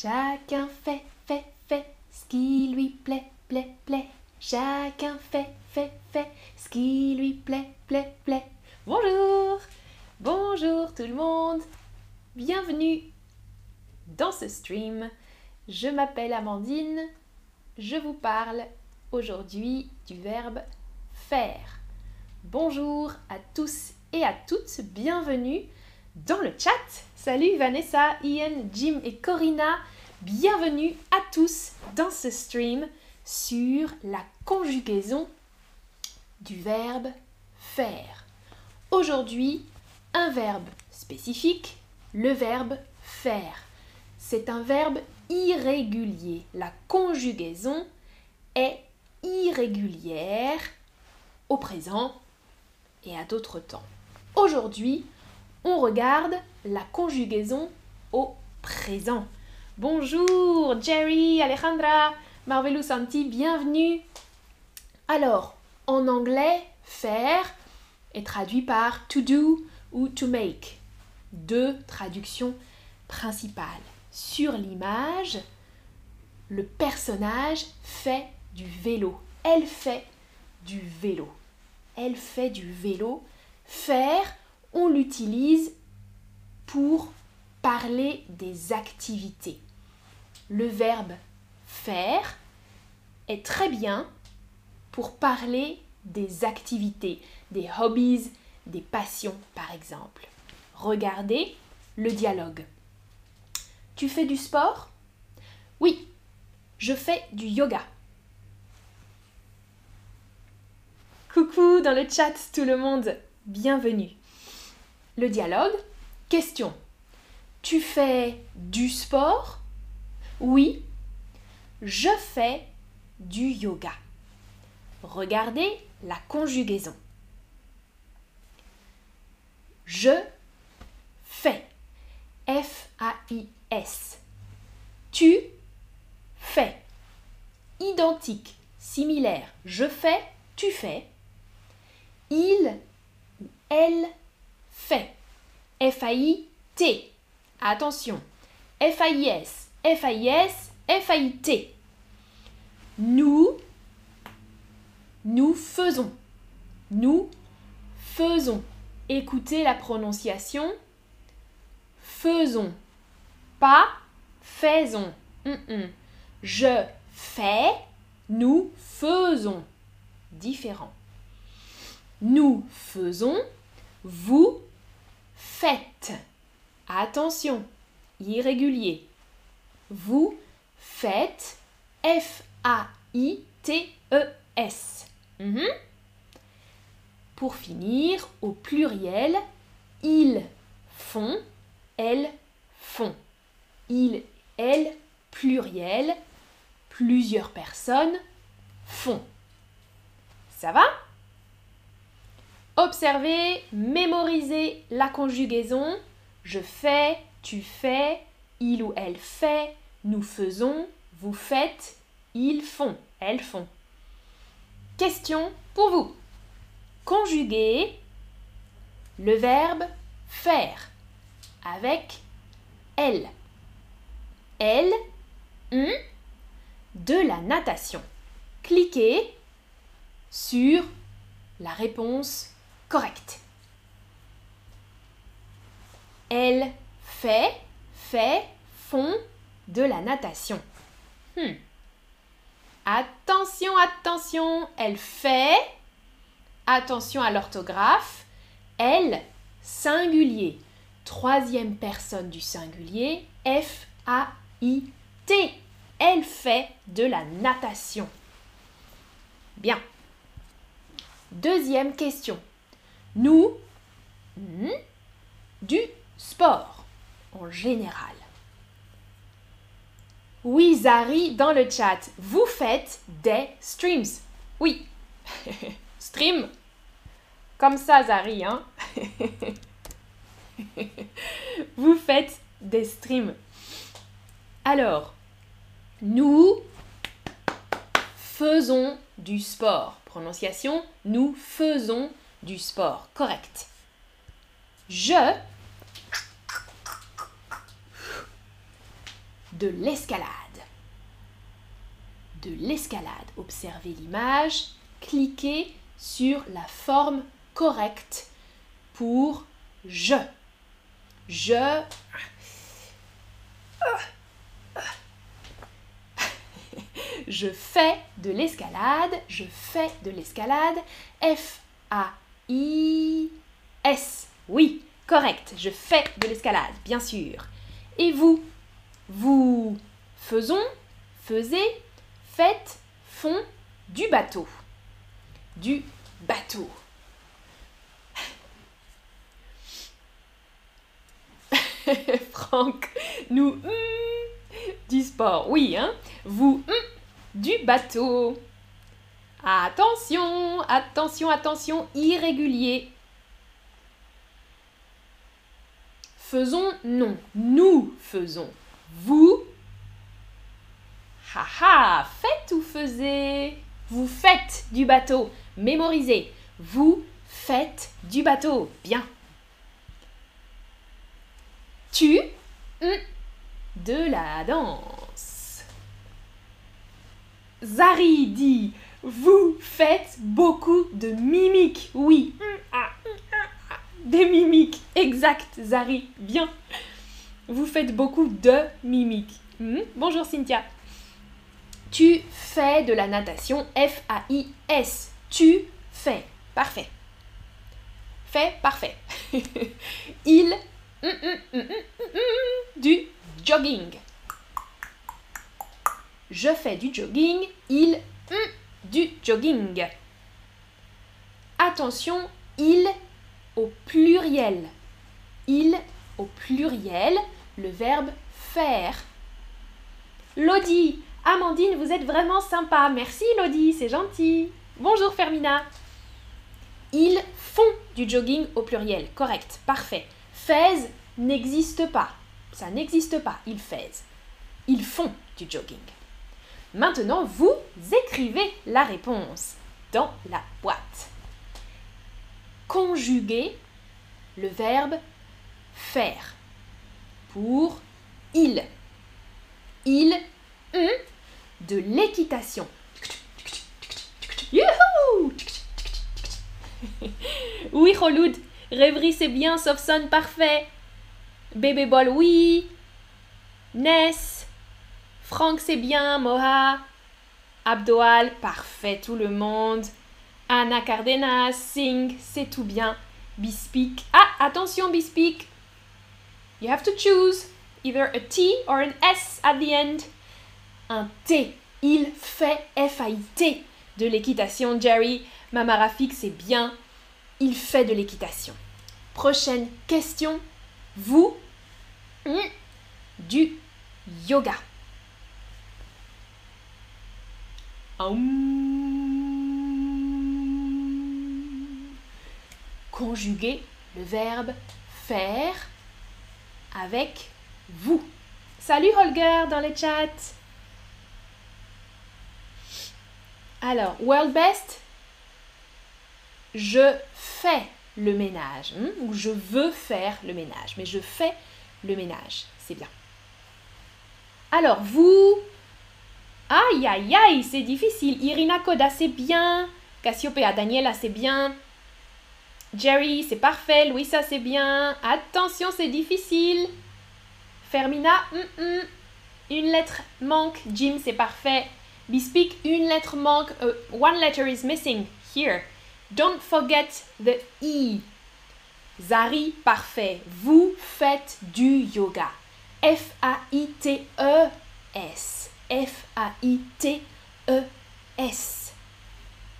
Chacun fait, fait, fait ce qui lui plaît, plaît, plaît. Chacun fait, fait, fait ce qui lui plaît, plaît, plaît. Bonjour Bonjour tout le monde Bienvenue dans ce stream. Je m'appelle Amandine. Je vous parle aujourd'hui du verbe faire. Bonjour à tous et à toutes. Bienvenue dans le chat. Salut Vanessa, Ian, Jim et Corinna. Bienvenue à tous dans ce stream sur la conjugaison du verbe faire. Aujourd'hui, un verbe spécifique, le verbe faire. C'est un verbe irrégulier. La conjugaison est irrégulière au présent et à d'autres temps. Aujourd'hui, on regarde la conjugaison au présent. Bonjour Jerry, Alejandra, Marvelous Santi, bienvenue. Alors, en anglais, faire est traduit par to do ou to make. Deux traductions principales. Sur l'image, le personnage fait du vélo. Elle fait du vélo. Elle fait du vélo. Faire on l'utilise pour parler des activités. Le verbe faire est très bien pour parler des activités, des hobbies, des passions par exemple. Regardez le dialogue. Tu fais du sport? Oui, je fais du yoga. Coucou dans le chat tout le monde, bienvenue. Le dialogue. Question. Tu fais du sport? Oui. Je fais du yoga. Regardez la conjugaison. Je fais. F-A-I-S. Tu fais. Identique, similaire. Je fais, tu fais. Il ou elle fait. F-A-I-T. Attention. F-A-I-S, F-A-I-S, F-A-I-T. Nous, nous faisons. Nous faisons. Écoutez la prononciation. Faisons. Pas faisons. Je fais. Nous faisons. Différent. Nous faisons. Vous faites. Attention, irrégulier. Vous faites F-A-I-T-E-S. Mhm. Pour finir, au pluriel, ils font, elles font. Ils, elles, pluriel, plusieurs personnes font. Ça va? Observez, mémorisez la conjugaison. Je fais, tu fais, il ou elle fait, nous faisons, vous faites, ils font, elles font. Question pour vous. Conjuguez le verbe faire avec elle. Elle, de la natation. Cliquez sur la réponse correct. Elle fait, fait, font de la natation. Hmm. Attention, attention, elle fait. Attention à l'orthographe. Elle, singulier. Troisième personne du singulier, F-A-I-T. Elle fait de la natation. Bien. Deuxième question nous, hmm, du sport en général. Oui, Zari, dans le chat, vous faites des streams. Oui, stream. Comme ça, Zari, hein. vous faites des streams. Alors, nous faisons du sport. Prononciation, nous faisons du sport. Correct. Je de l'escalade. De l'escalade. Observez l'image, cliquez sur la forme correcte pour je. Je. Je fais de l'escalade. Je fais de l'escalade. F-A-I-S. Oui, correct. Je fais de l'escalade, bien sûr. Et vous? Vous faisons, faisez, faites, font du bateau. Du bateau. Franck, nous hmm, du sport, oui, hein? Vous hmm, du bateau. Attention, attention, attention, irrégulier. Faisons, non. Nous faisons. Vous. Haha, faites ou faisez? Vous faites du bateau. Mémorisez. Vous faites du bateau. Bien. Tu. De la danse. Zari dit Vous faites beaucoup de mimiques. Oui. Des mimiques. Exact, Zari. Bien. Vous faites beaucoup de mimiques. Hmm? Bonjour Cynthia. Tu fais de la natation. F-A-I-S. Tu fais. Parfait. Fait, parfait. Il hmm, hmm, du jogging. Je fais du jogging. Il du jogging. Attention, il au pluriel. Il au pluriel, le verbe faire. Lodi, Amandine, vous êtes vraiment sympa. Merci Lodi, c'est gentil. Bonjour Fermina. Ils font du jogging au pluriel. Correct, parfait. Fais n'existe pas. Ça n'existe pas, ils font. Ils font du jogging. Maintenant, vous écrivez la réponse dans la boîte conjuguer le verbe faire pour il. Il de l'équitation. oui, Kholoud, rêverie c'est bien, sauf son parfait. Bébé bol, oui. Ness, Franck c'est bien, Moha. Abdoal, parfait, tout le monde. Anna Cardenas, Sing, c'est tout bien. Bespeak. Ah, attention, bespeak. You have to choose either a T or an S at the end. Un T. Il fait F-A-I-T de l'équitation, Jerry. Mama Rafik, c'est bien. Il fait de l'équitation. Prochaine question. Vous, du yoga. Conjuguer le verbe faire avec vous. Salut Holger dans le chat. Alors, world best, je fais le ménage, hmm, ou je veux faire le ménage, mais je fais le ménage, c'est bien. Alors, vous, aïe aïe aïe, c'est difficile. Irina Koda, c'est bien. Cassiopeia Daniela, c'est bien. Jerry, c'est parfait. Louisa, c'est bien. Attention, c'est difficile. Fermina, mm, mm. une lettre manque. Jim, c'est parfait. Bespeak, une lettre manque. Uh, one letter is missing here. Don't forget the E. Zari, parfait. Vous faites du yoga. F-A-I-T-E-S. F-A-I-T-E-S.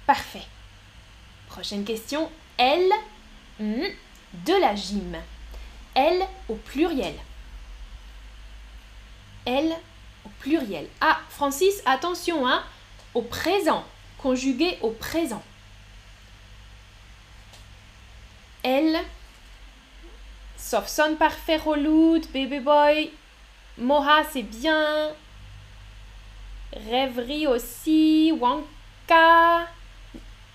Parfait. Prochaine question. Elle hmm, de la gym. Elle au pluriel. Elle au pluriel. Ah, Francis, attention, hein, au présent, conjugué au présent. Elle, sauf son parfait reloud, baby boy, Moha c'est bien, rêverie aussi, Wanka,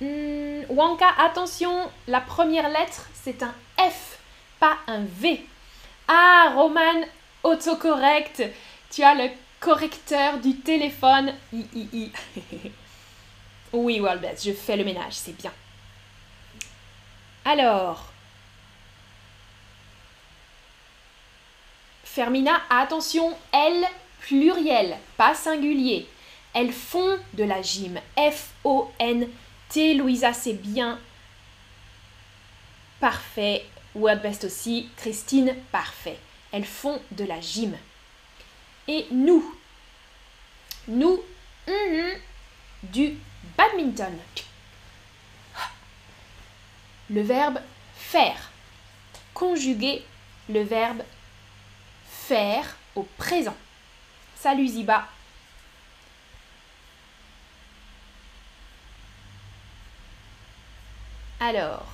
Hmm, Wanka, attention, la première lettre, c'est un F, pas un V. Ah, Roman, autocorrect. tu as le correcteur du téléphone. I, i, i. oui, je fais le ménage, c'est bien. Alors, Fermina, attention, elles, pluriel, pas singulier. Elles font de la gym. F-O-N-T. Louisa, c'est bien. Parfait. Wordbest aussi. Christine, parfait. Elles font de la gym. Et nous Nous, mm-hmm, du badminton. Le verbe faire. Conjuguer le verbe faire au présent. Salut Ziba. Alors,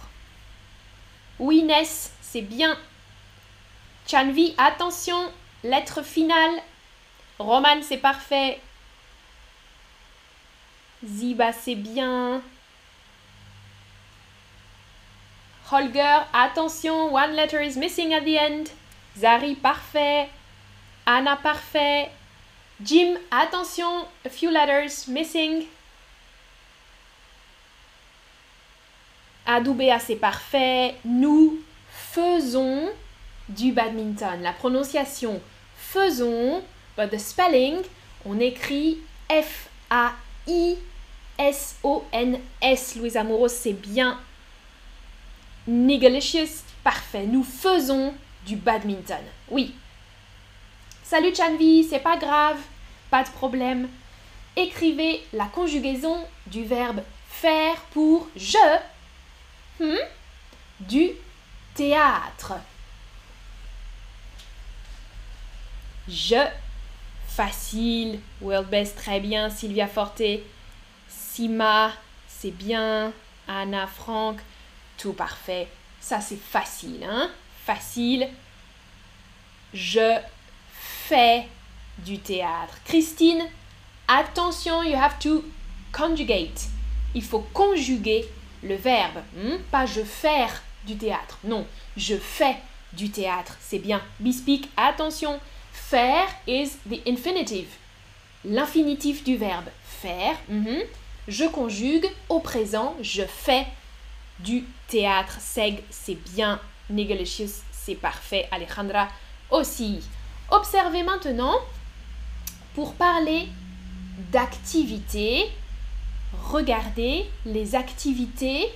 oui Ness, c'est bien. Chanvi, attention, lettre finale. Roman, c'est parfait. Ziba, c'est bien. Holger, attention, one letter is missing at the end. Zari, parfait. Anna, parfait. Jim, attention, a few letters missing. Adoubea, c'est parfait. Nous faisons du badminton. La prononciation faisons, but the spelling, on écrit F-A-I-S-O-N-S. Louise Amouros, c'est bien. Nigalicious, parfait. Nous faisons du badminton. Oui. Salut Chanvi, c'est pas grave, pas de problème. Écrivez la conjugaison du verbe faire pour je. Hmm? Du théâtre. Je. Facile. World Best, très bien. Sylvia Forte. Sima, c'est bien. Anna, Franck, tout parfait. Ça, c'est facile, hein? facile. Je fais du théâtre. Christine, attention, you have to conjugate. Il faut conjuguer le verbe. Hmm? Pas je faire du théâtre. Non, je fais du théâtre. C'est bien. Bespeak, attention. Faire is the infinitive. L'infinitif du verbe faire. Hmm? Je conjugue au présent. Je fais du théâtre. Seg, c'est bien Negalicious, c'est parfait. Alejandra aussi. Observez maintenant, pour parler d'activités, regardez les activités.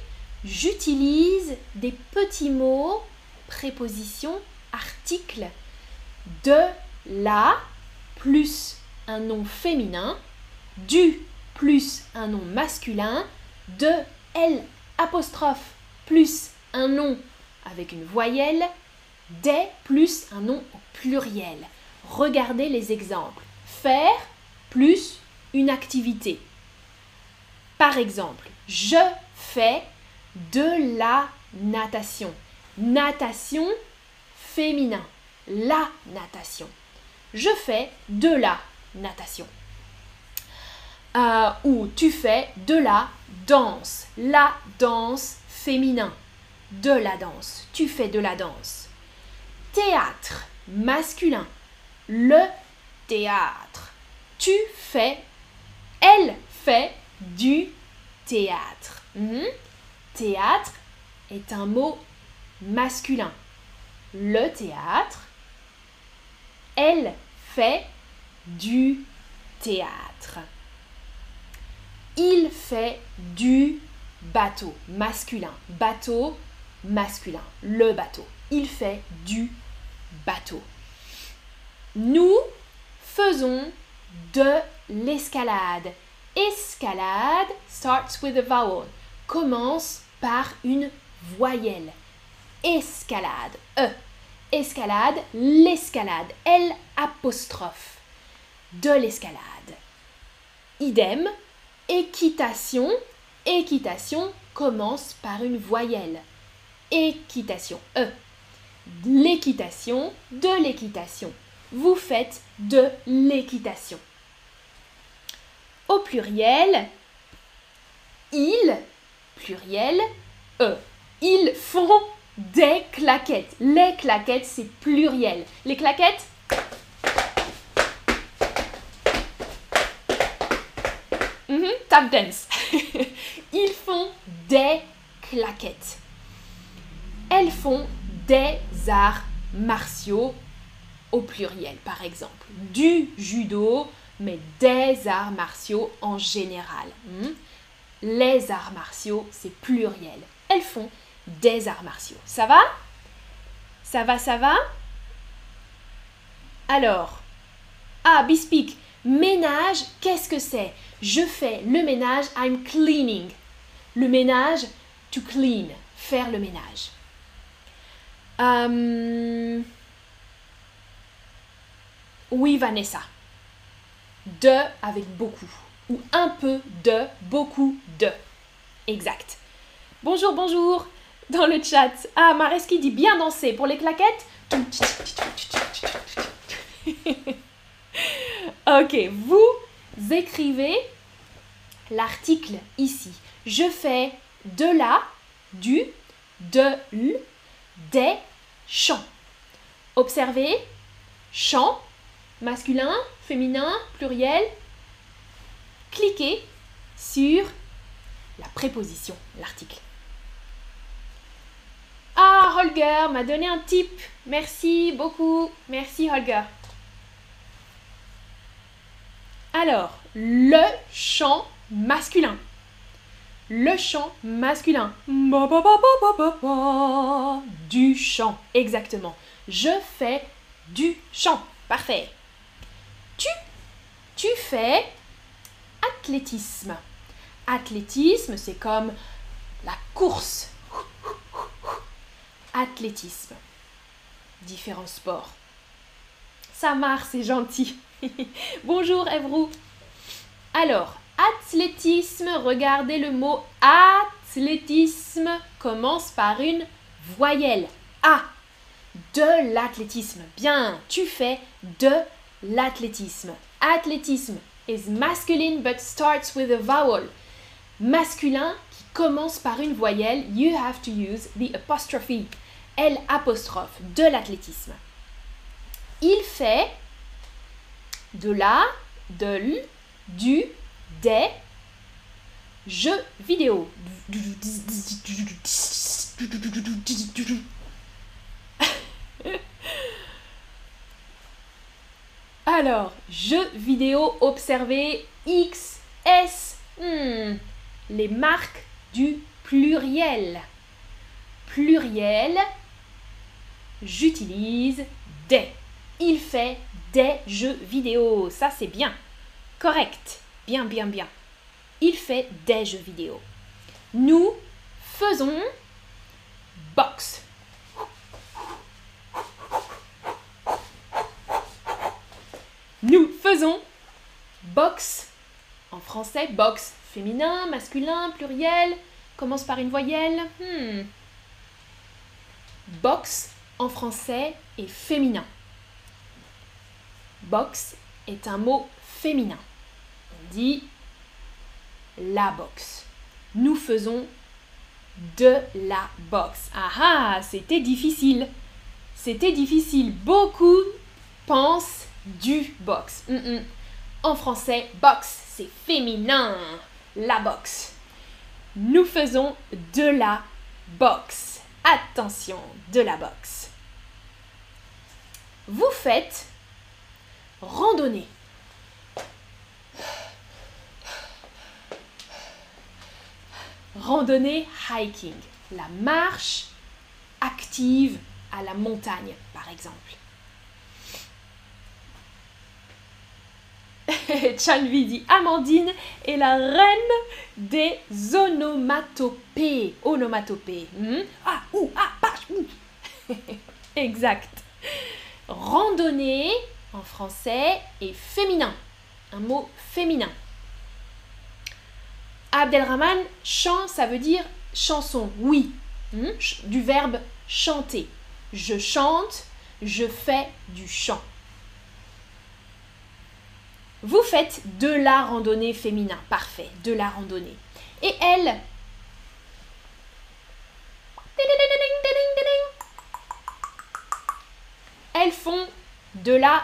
J'utilise des petits mots, prépositions, articles de la plus un nom féminin, du plus un nom masculin, de L plus un nom avec une voyelle, des plus un nom au pluriel. Regardez les exemples. Faire plus une activité. Par exemple, je fais de la natation. Natation féminin. La natation. Je fais de la natation. Euh, ou tu fais de la danse. La danse féminin de la danse. Tu fais de la danse. Théâtre masculin. Le théâtre. Tu fais, elle fait du théâtre. Hmm? Théâtre est un mot masculin. Le théâtre. Elle fait du théâtre. Il fait du bateau masculin. Bateau masculin, le bateau. Il fait du bateau. Nous faisons de l'escalade. Escalade starts with a vowel. Commence par une voyelle. Escalade. E. Escalade, l'escalade. L apostrophe. De l'escalade. Idem. Équitation. Équitation commence par une voyelle équitation. E l'équitation, de l'équitation. Vous faites de l'équitation. Au pluriel, ils, pluriel, eux. Ils font des claquettes. Les claquettes, c'est pluriel. Les claquettes, mhm, tap dance. Ils font des claquettes. Elles font des arts martiaux au pluriel, par exemple. Du judo, mais des arts martiaux en général. Hmm? Les arts martiaux, c'est pluriel. Elles font des arts martiaux. Ça va? Ça va, ça va? Alors, ah, Bispic, ménage, qu'est-ce que c'est? Je fais le ménage, I'm cleaning. Le ménage, to clean, faire le ménage. Oui, Vanessa. De avec beaucoup. Ou un peu de, beaucoup de. Exact. Bonjour, bonjour. Dans le chat. Ah, Mareski dit bien danser. Pour les claquettes. ok, vous écrivez l'article ici. Je fais de la, du, de l, des chants. Observez, chant, masculin, féminin, pluriel. Cliquez sur la préposition, l'article. Ah, Holger m'a donné un tip. Merci beaucoup. Merci, Holger. Alors, le chant masculin. Le chant masculin. Du chant, exactement. Je fais du chant. Parfait. Tu, tu fais athlétisme. Athlétisme, c'est comme la course. Athlétisme. Différents sports. Ça marche, c'est gentil. Bonjour Evrou. Alors, athlétisme, regardez le mot athlétisme commence par une voyelle. A. De l'athlétisme. Bien, tu fais de l'athlétisme. Athlétisme is masculine but starts with a vowel. Masculin qui commence par une voyelle, you have to use the apostrophe. L apostrophe de l'athlétisme. Il fait de la, de l, du, des jeux vidéo. Alors, jeux vidéo, observez X, S, hmm, les marques du pluriel. Pluriel, j'utilise des. Il fait des jeux vidéo. Ça, c'est bien. Correct. Bien, bien, bien. Il fait des jeux vidéo. Nous faisons box. Nous faisons box. En français, box. Féminin, masculin, pluriel. Commence par une voyelle. Hmm. Box en français est féminin. Box est un mot féminin. La boxe. Nous faisons de la boxe. Ah ah, c'était difficile. C'était difficile. Beaucoup pensent du boxe. Mm, mm. En français, boxe, c'est féminin. La boxe. Nous faisons de la boxe. Attention, de la boxe. Vous faites randonnée. Randonnée hiking, la marche active à la montagne par exemple. Chanvi dit Amandine est la reine des onomatopées. Onomatopées. Hmm? Ah, ou, ah, pas, exact. Randonnée en français est féminin. Un mot féminin. Abdelrahman, chant, ça veut dire chanson, oui. Hmm? Du verbe chanter. Je chante, je fais du chant. Vous faites de la randonnée féminin. Parfait, de la randonnée. Et elle Elles font de la,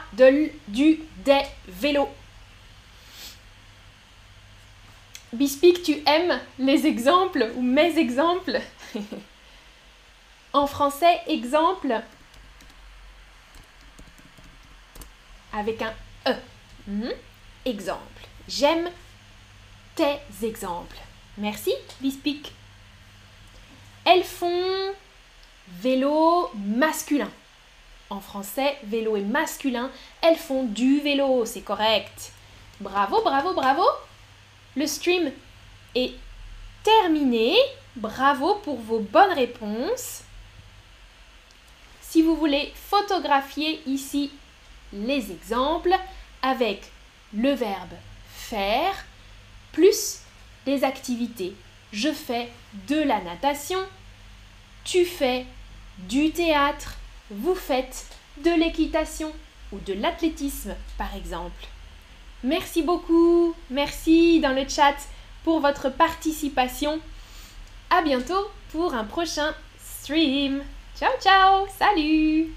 du, des vélos. Bispic, tu aimes les exemples ou mes exemples? En français, exemple avec un E. Mhm. Exemple. J'aime tes exemples. Merci, Bispic. Elles font vélo masculin. En français, vélo est masculin. Elles font du vélo, c'est correct. Bravo, bravo, bravo. Le stream est terminé. Bravo pour vos bonnes réponses. Si vous voulez photographier ici les exemples avec le verbe faire plus des activités. Je fais de la natation, tu fais du théâtre, vous faites de l'équitation ou de l'athlétisme par exemple. Merci beaucoup, merci dans le chat pour votre participation. À bientôt pour un prochain stream. Ciao ciao, salut